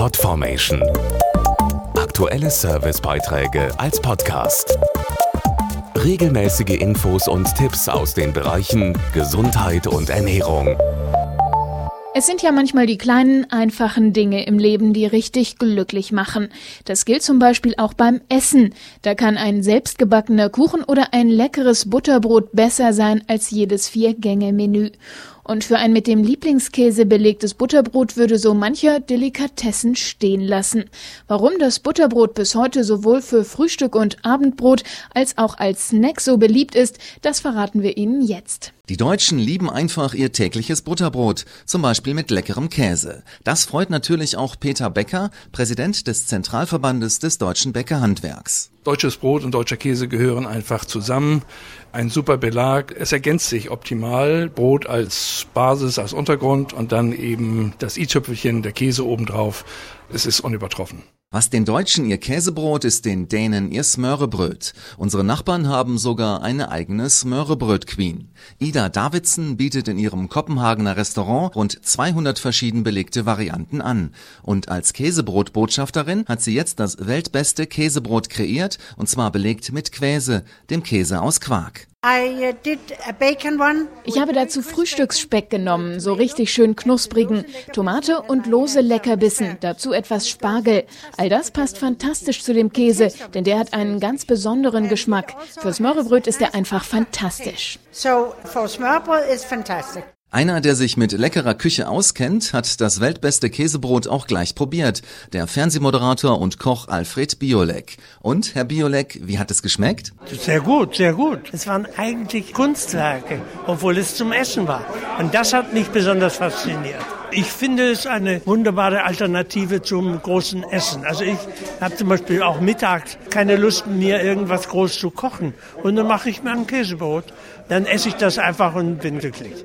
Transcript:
Podformation. Aktuelle Servicebeiträge als Podcast. Regelmäßige Infos und Tipps aus den Bereichen Gesundheit und Ernährung. Es sind ja manchmal die kleinen, einfachen Dinge im Leben, die richtig glücklich machen. Das gilt zum Beispiel auch beim Essen. Da kann ein selbstgebackener Kuchen oder ein leckeres Butterbrot besser sein als jedes Vier-Gänge-Menü. Und für ein mit dem Lieblingskäse belegtes Butterbrot würde so mancher Delikatessen stehen lassen. Warum das Butterbrot bis heute sowohl für Frühstück und Abendbrot als auch als Snack so beliebt ist, das verraten wir Ihnen jetzt. Die Deutschen lieben einfach ihr tägliches Butterbrot, zum Beispiel mit leckerem Käse. Das freut natürlich auch Peter Becker, Präsident des Zentralverbandes des deutschen Bäckerhandwerks. Deutsches Brot und deutscher Käse gehören einfach zusammen. Ein super Belag. Es ergänzt sich optimal. Brot als Basis, als Untergrund und dann eben das i-Tüpfelchen, der Käse obendrauf. Es ist unübertroffen. Was den Deutschen ihr Käsebrot ist den Dänen ihr Smørrebrød. Unsere Nachbarn haben sogar eine eigene Smørrebrød-Queen. Ida Davidsen bietet in ihrem Kopenhagener Restaurant rund 200 verschieden belegte Varianten an. Und als Käsebrotbotschafterin hat sie jetzt das weltbeste Käsebrot kreiert, und zwar belegt mit Quäse, dem Käse aus Quark. Uh, ich habe dazu Frühstücksspeck genommen, so richtig schön knusprigen, Tomate und lose Leckerbissen, dazu etwas Spargel. All das passt fantastisch zu dem Käse, denn der hat einen ganz besonderen Geschmack. Fürs Mörrebröt ist er einfach fantastisch. So, for Smørrebrød is fantastic. Einer, der sich mit leckerer Küche auskennt, hat das weltbeste Käsebrot auch gleich probiert. Der Fernsehmoderator und Koch Alfred Biolek. Und, Herr Biolek, wie hat es geschmeckt? Sehr gut, sehr gut. Es waren eigentlich Kunstwerke, obwohl es zum Essen war. Und das hat mich besonders fasziniert. Ich finde es eine wunderbare Alternative zum großen Essen. Also ich habe zum Beispiel auch mittags keine Lust, mir irgendwas groß zu kochen. Und dann mache ich mir ein Käsebrot. Dann esse ich das einfach und bin glücklich.